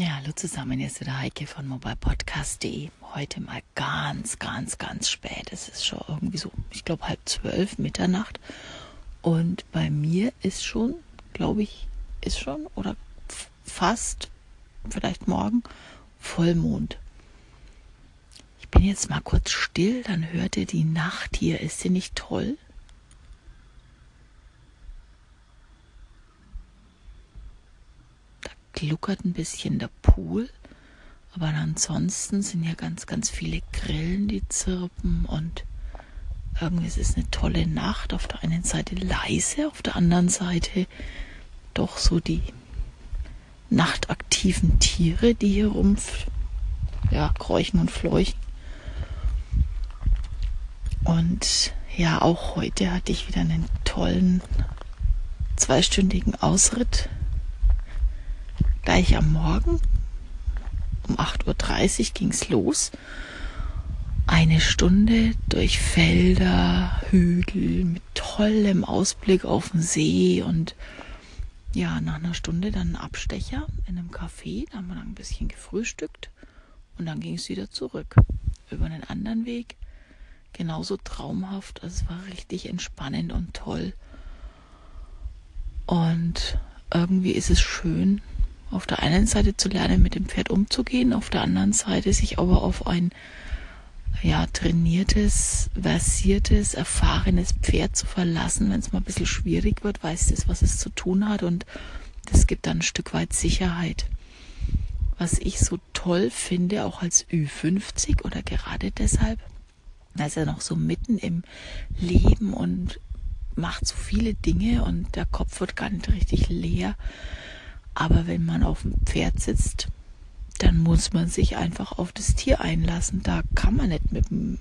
Ja, hallo zusammen, hier ist wieder Heike von mobilepodcast.de. Heute mal ganz, ganz, ganz spät. Es ist schon irgendwie so, ich glaube halb zwölf, Mitternacht. Und bei mir ist schon, glaube ich, ist schon oder fast, vielleicht morgen, Vollmond. Ich bin jetzt mal kurz still, dann hört ihr die Nacht hier. Ist sie nicht toll? Gluckert ein bisschen der Pool. Aber ansonsten sind ja ganz, ganz viele Grillen, die zirpen und irgendwie ist es eine tolle Nacht. Auf der einen Seite leise, auf der anderen Seite doch so die nachtaktiven Tiere, die hier rum ja, kräuchen und fleuchen. Und ja, auch heute hatte ich wieder einen tollen zweistündigen Ausritt Gleich am Morgen um 8.30 Uhr ging es los. Eine Stunde durch Felder, Hügel mit tollem Ausblick auf den See und ja, nach einer Stunde dann ein Abstecher in einem Café. Da haben wir dann ein bisschen gefrühstückt und dann ging es wieder zurück über einen anderen Weg. Genauso traumhaft. Also es war richtig entspannend und toll. Und irgendwie ist es schön, auf der einen Seite zu lernen, mit dem Pferd umzugehen, auf der anderen Seite sich aber auf ein ja, trainiertes, versiertes, erfahrenes Pferd zu verlassen, wenn es mal ein bisschen schwierig wird, weiß es, was es zu tun hat und das gibt dann ein Stück weit Sicherheit. Was ich so toll finde, auch als Ü50 oder gerade deshalb, da ist er noch so mitten im Leben und macht so viele Dinge und der Kopf wird gar nicht richtig leer aber wenn man auf dem Pferd sitzt, dann muss man sich einfach auf das Tier einlassen. Da kann man nicht mit dem,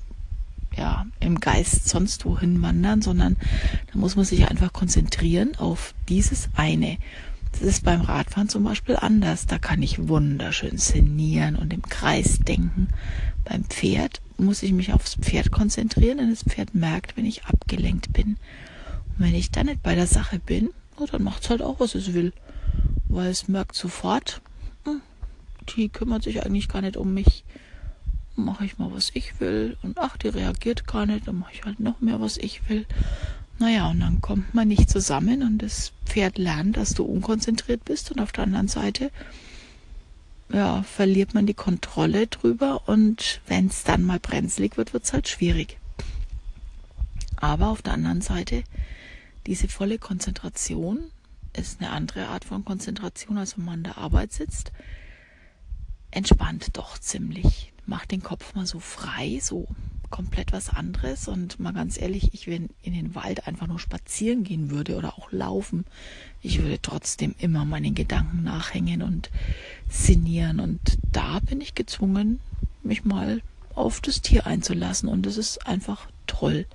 ja, im Geist sonst wohin wandern, sondern da muss man sich einfach konzentrieren auf dieses eine. Das ist beim Radfahren zum Beispiel anders. Da kann ich wunderschön szenieren und im Kreis denken. Beim Pferd muss ich mich aufs Pferd konzentrieren, denn das Pferd merkt, wenn ich abgelenkt bin. Und wenn ich dann nicht bei der Sache bin, oh, dann macht es halt auch, was es will weil es merkt sofort, hm, die kümmert sich eigentlich gar nicht um mich. Mache ich mal, was ich will. Und ach, die reagiert gar nicht. Dann mache ich halt noch mehr, was ich will. Naja, und dann kommt man nicht zusammen und das Pferd lernt, dass du unkonzentriert bist. Und auf der anderen Seite, ja, verliert man die Kontrolle drüber. Und wenn es dann mal brenzlig wird, wird es halt schwierig. Aber auf der anderen Seite, diese volle Konzentration ist eine andere Art von Konzentration, als wenn man an der Arbeit sitzt. Entspannt doch ziemlich. Macht den Kopf mal so frei, so komplett was anderes. Und mal ganz ehrlich, ich, wenn in den Wald einfach nur spazieren gehen würde oder auch laufen, ich würde trotzdem immer meinen Gedanken nachhängen und sinnieren. Und da bin ich gezwungen, mich mal auf das Tier einzulassen. Und das ist einfach toll.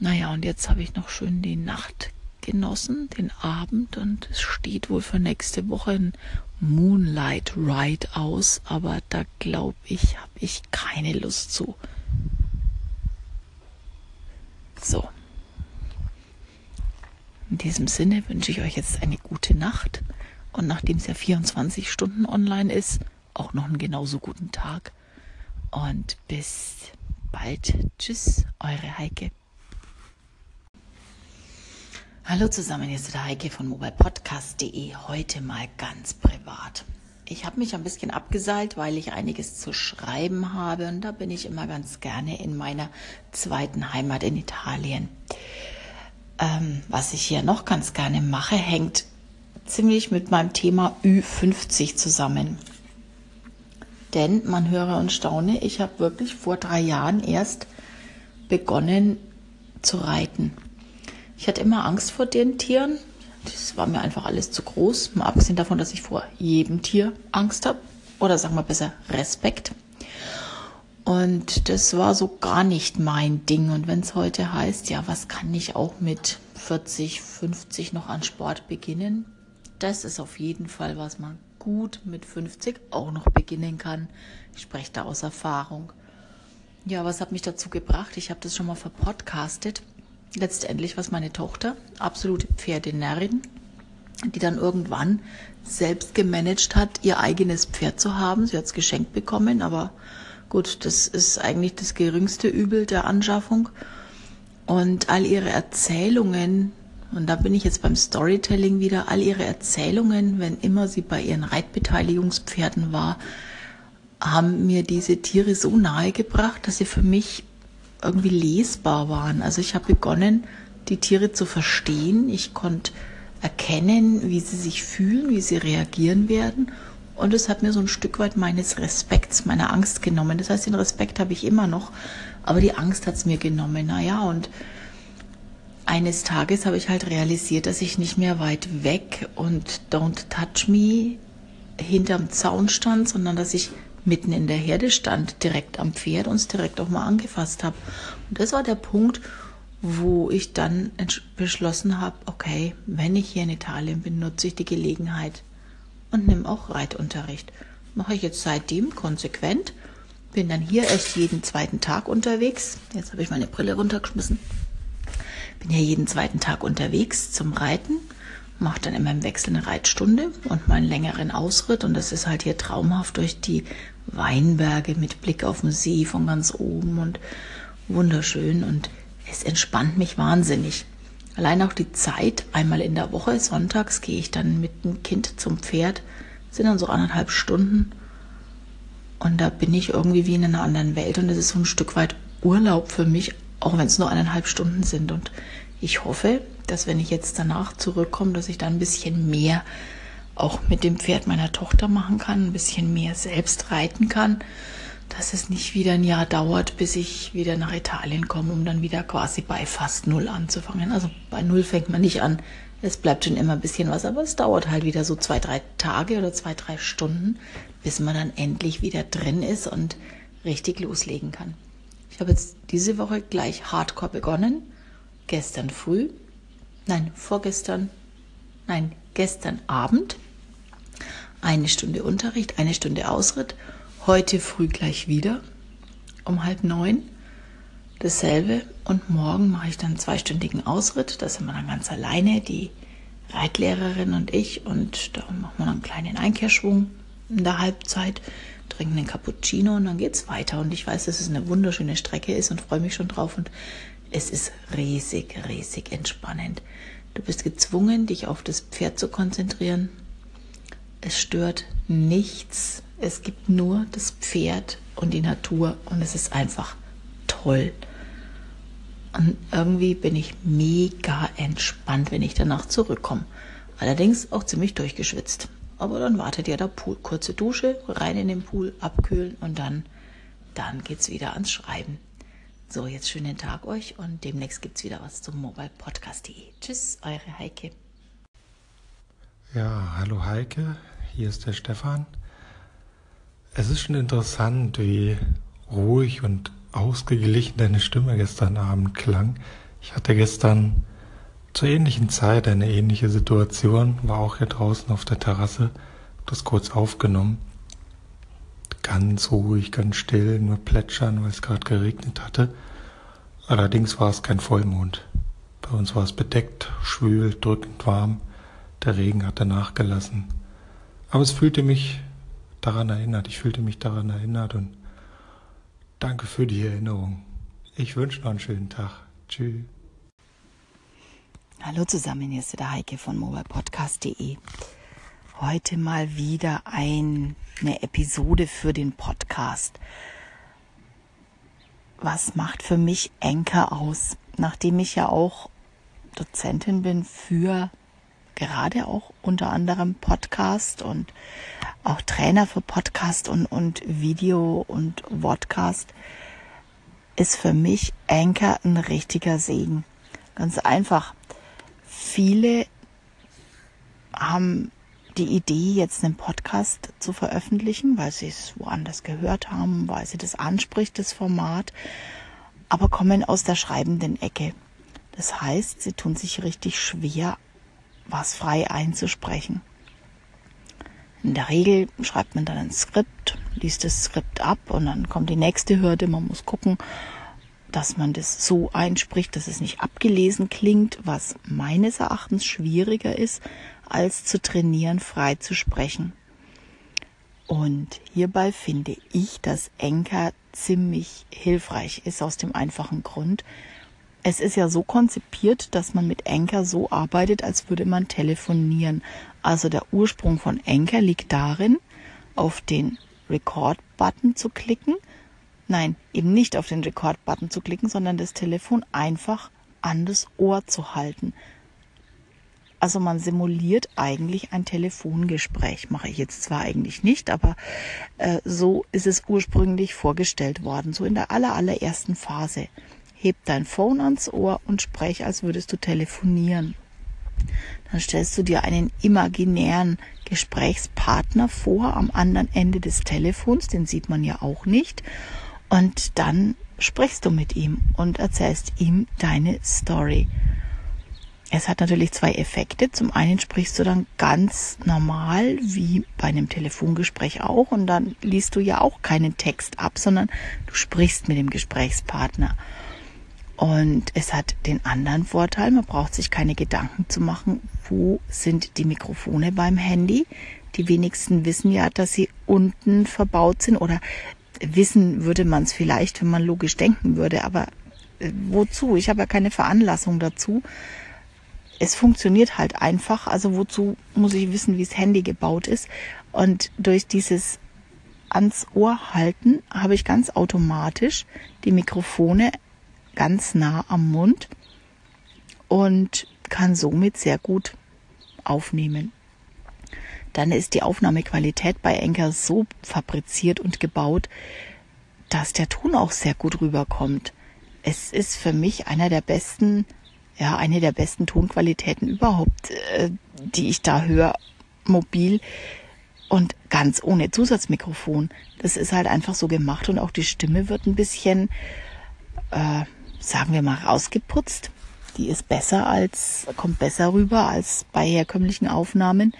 Naja, und jetzt habe ich noch schön die Nacht genossen, den Abend, und es steht wohl für nächste Woche ein Moonlight Ride aus, aber da glaube ich, habe ich keine Lust zu. So. In diesem Sinne wünsche ich euch jetzt eine gute Nacht und nachdem es ja 24 Stunden online ist, auch noch einen genauso guten Tag. Und bis bald. Tschüss, eure Heike. Hallo zusammen, hier ist der Heike von mobilepodcast.de. Heute mal ganz privat. Ich habe mich ein bisschen abgeseilt, weil ich einiges zu schreiben habe und da bin ich immer ganz gerne in meiner zweiten Heimat in Italien. Ähm, was ich hier noch ganz gerne mache, hängt ziemlich mit meinem Thema Ü50 zusammen. Denn man höre und staune, ich habe wirklich vor drei Jahren erst begonnen zu reiten. Ich hatte immer Angst vor den Tieren. Das war mir einfach alles zu groß. Mal abgesehen davon, dass ich vor jedem Tier Angst habe. Oder sagen wir besser Respekt. Und das war so gar nicht mein Ding. Und wenn es heute heißt, ja, was kann ich auch mit 40, 50 noch an Sport beginnen? Das ist auf jeden Fall, was man gut mit 50 auch noch beginnen kann. Ich spreche da aus Erfahrung. Ja, was hat mich dazu gebracht? Ich habe das schon mal verpodcastet letztendlich was meine Tochter, absolute Pferdenärrin, die dann irgendwann selbst gemanagt hat, ihr eigenes Pferd zu haben. Sie hat es geschenkt bekommen, aber gut, das ist eigentlich das geringste Übel der Anschaffung. Und all ihre Erzählungen, und da bin ich jetzt beim Storytelling wieder, all ihre Erzählungen, wenn immer sie bei ihren Reitbeteiligungspferden war, haben mir diese Tiere so nahe gebracht, dass sie für mich irgendwie lesbar waren. Also ich habe begonnen, die Tiere zu verstehen. Ich konnte erkennen, wie sie sich fühlen, wie sie reagieren werden. Und es hat mir so ein Stück weit meines Respekts, meiner Angst genommen. Das heißt, den Respekt habe ich immer noch, aber die Angst hat es mir genommen. Naja, und eines Tages habe ich halt realisiert, dass ich nicht mehr weit weg und Don't Touch Me hinterm Zaun stand, sondern dass ich mitten in der Herde stand, direkt am Pferd und es direkt auch mal angefasst habe. Und das war der Punkt, wo ich dann beschlossen habe, okay, wenn ich hier in Italien bin, nutze ich die Gelegenheit und nehme auch Reitunterricht. Mache ich jetzt seitdem konsequent. Bin dann hier erst jeden zweiten Tag unterwegs. Jetzt habe ich meine Brille runtergeschmissen. Bin hier jeden zweiten Tag unterwegs zum Reiten. Mache dann immer im Wechsel eine Reitstunde und meinen längeren Ausritt. Und das ist halt hier traumhaft durch die Weinberge mit Blick auf den See von ganz oben und wunderschön. Und es entspannt mich wahnsinnig. Allein auch die Zeit, einmal in der Woche, sonntags gehe ich dann mit dem Kind zum Pferd, sind dann so anderthalb Stunden. Und da bin ich irgendwie wie in einer anderen Welt und es ist so ein Stück weit Urlaub für mich, auch wenn es nur eineinhalb Stunden sind. Und ich hoffe, dass wenn ich jetzt danach zurückkomme, dass ich dann ein bisschen mehr auch mit dem Pferd meiner Tochter machen kann, ein bisschen mehr selbst reiten kann dass es nicht wieder ein Jahr dauert, bis ich wieder nach Italien komme, um dann wieder quasi bei fast null anzufangen. Also bei null fängt man nicht an. Es bleibt schon immer ein bisschen was, aber es dauert halt wieder so zwei, drei Tage oder zwei, drei Stunden, bis man dann endlich wieder drin ist und richtig loslegen kann. Ich habe jetzt diese Woche gleich hardcore begonnen. Gestern früh, nein, vorgestern, nein, gestern Abend. Eine Stunde Unterricht, eine Stunde Ausritt Heute früh gleich wieder um halb neun. Dasselbe. Und morgen mache ich dann einen zweistündigen Ausritt. Da sind wir dann ganz alleine, die Reitlehrerin und ich. Und da machen wir dann einen kleinen Einkehrschwung in der Halbzeit, trinken einen Cappuccino und dann geht es weiter. Und ich weiß, dass es eine wunderschöne Strecke ist und freue mich schon drauf. Und es ist riesig, riesig entspannend. Du bist gezwungen, dich auf das Pferd zu konzentrieren. Es stört nichts es gibt nur das Pferd und die Natur und es ist einfach toll. Und irgendwie bin ich mega entspannt, wenn ich danach zurückkomme. Allerdings auch ziemlich durchgeschwitzt. Aber dann wartet ja der Pool. Kurze Dusche, rein in den Pool, abkühlen und dann, dann geht's wieder ans Schreiben. So, jetzt schönen Tag euch und demnächst gibt's wieder was zum mobilepodcast.de. Tschüss, eure Heike. Ja, hallo Heike, hier ist der Stefan. Es ist schon interessant, wie ruhig und ausgeglichen deine Stimme gestern Abend klang. Ich hatte gestern zur ähnlichen Zeit eine ähnliche Situation, war auch hier draußen auf der Terrasse, das kurz aufgenommen. Ganz ruhig, ganz still, nur plätschern, weil es gerade geregnet hatte. Allerdings war es kein Vollmond. Bei uns war es bedeckt, schwül, drückend warm. Der Regen hatte nachgelassen. Aber es fühlte mich daran erinnert. Ich fühlte mich daran erinnert und danke für die Erinnerung. Ich wünsche noch einen schönen Tag. Tschüss. Hallo zusammen, hier ist der Heike von mobilepodcast.de. Heute mal wieder ein, eine Episode für den Podcast. Was macht für mich Enker aus? Nachdem ich ja auch Dozentin bin für gerade auch unter anderem Podcast und auch Trainer für Podcast und, und Video und Podcast, ist für mich Anchor ein richtiger Segen. Ganz einfach. Viele haben die Idee, jetzt einen Podcast zu veröffentlichen, weil sie es woanders gehört haben, weil sie das anspricht, das Format, aber kommen aus der schreibenden Ecke. Das heißt, sie tun sich richtig schwer, was frei einzusprechen. In der Regel schreibt man dann ein Skript, liest das Skript ab und dann kommt die nächste Hürde. Man muss gucken, dass man das so einspricht, dass es nicht abgelesen klingt, was meines Erachtens schwieriger ist, als zu trainieren, frei zu sprechen. Und hierbei finde ich, dass Enker ziemlich hilfreich ist aus dem einfachen Grund. Es ist ja so konzipiert, dass man mit Enker so arbeitet, als würde man telefonieren. Also der Ursprung von Enker liegt darin, auf den Record-Button zu klicken. Nein, eben nicht auf den Record-Button zu klicken, sondern das Telefon einfach an das Ohr zu halten. Also man simuliert eigentlich ein Telefongespräch. Mache ich jetzt zwar eigentlich nicht, aber äh, so ist es ursprünglich vorgestellt worden, so in der aller, allerersten Phase. Heb dein Phone ans Ohr und sprech, als würdest du telefonieren. Dann stellst du dir einen imaginären Gesprächspartner vor am anderen Ende des Telefons, den sieht man ja auch nicht. Und dann sprichst du mit ihm und erzählst ihm deine Story. Es hat natürlich zwei Effekte. Zum einen sprichst du dann ganz normal, wie bei einem Telefongespräch auch, und dann liest du ja auch keinen Text ab, sondern du sprichst mit dem Gesprächspartner. Und es hat den anderen Vorteil, man braucht sich keine Gedanken zu machen, wo sind die Mikrofone beim Handy. Die wenigsten wissen ja, dass sie unten verbaut sind oder wissen würde man es vielleicht, wenn man logisch denken würde, aber äh, wozu? Ich habe ja keine Veranlassung dazu es funktioniert halt einfach. Also wozu muss ich wissen, wie das Handy gebaut ist? Und durch dieses ans Ohr halten habe ich ganz automatisch die Mikrofone ganz nah am Mund und kann somit sehr gut aufnehmen. Dann ist die Aufnahmequalität bei Enker so fabriziert und gebaut, dass der Ton auch sehr gut rüberkommt. Es ist für mich einer der besten ja, eine der besten Tonqualitäten überhaupt, äh, die ich da höre, mobil und ganz ohne Zusatzmikrofon. Das ist halt einfach so gemacht und auch die Stimme wird ein bisschen, äh, sagen wir mal, rausgeputzt. Die ist besser als, kommt besser rüber als bei herkömmlichen Aufnahmen.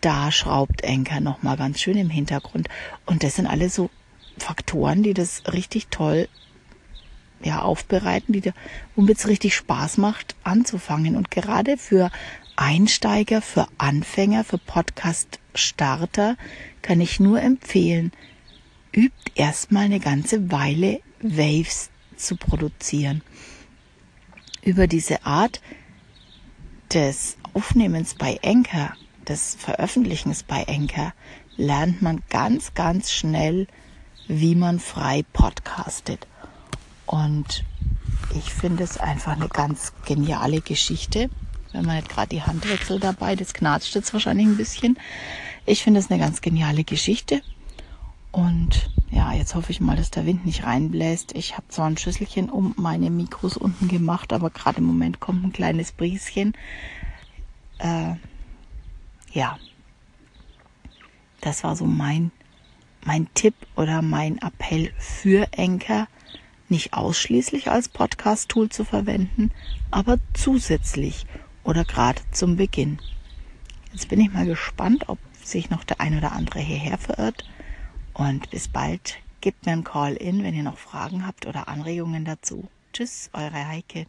Da schraubt Enker nochmal ganz schön im Hintergrund. Und das sind alle so Faktoren, die das richtig toll ja, aufbereiten, die dir, womit es richtig Spaß macht, anzufangen. Und gerade für Einsteiger, für Anfänger, für Podcast-Starter kann ich nur empfehlen, übt erstmal eine ganze Weile Waves zu produzieren. Über diese Art des Aufnehmens bei Anchor, des Veröffentlichens bei Anchor, lernt man ganz, ganz schnell, wie man frei podcastet. Und ich finde es einfach eine ganz geniale Geschichte. Wenn man nicht gerade die Handwechsel dabei, das knatscht jetzt wahrscheinlich ein bisschen. Ich finde es eine ganz geniale Geschichte. Und ja, jetzt hoffe ich mal, dass der Wind nicht reinbläst. Ich habe zwar ein Schüsselchen um meine Mikros unten gemacht, aber gerade im Moment kommt ein kleines Brieschen. Äh, ja, das war so mein, mein Tipp oder mein Appell für Enker nicht ausschließlich als Podcast-Tool zu verwenden, aber zusätzlich oder gerade zum Beginn. Jetzt bin ich mal gespannt, ob sich noch der ein oder andere hierher verirrt. Und bis bald. Gebt mir einen Call in, wenn ihr noch Fragen habt oder Anregungen dazu. Tschüss, eure Heike.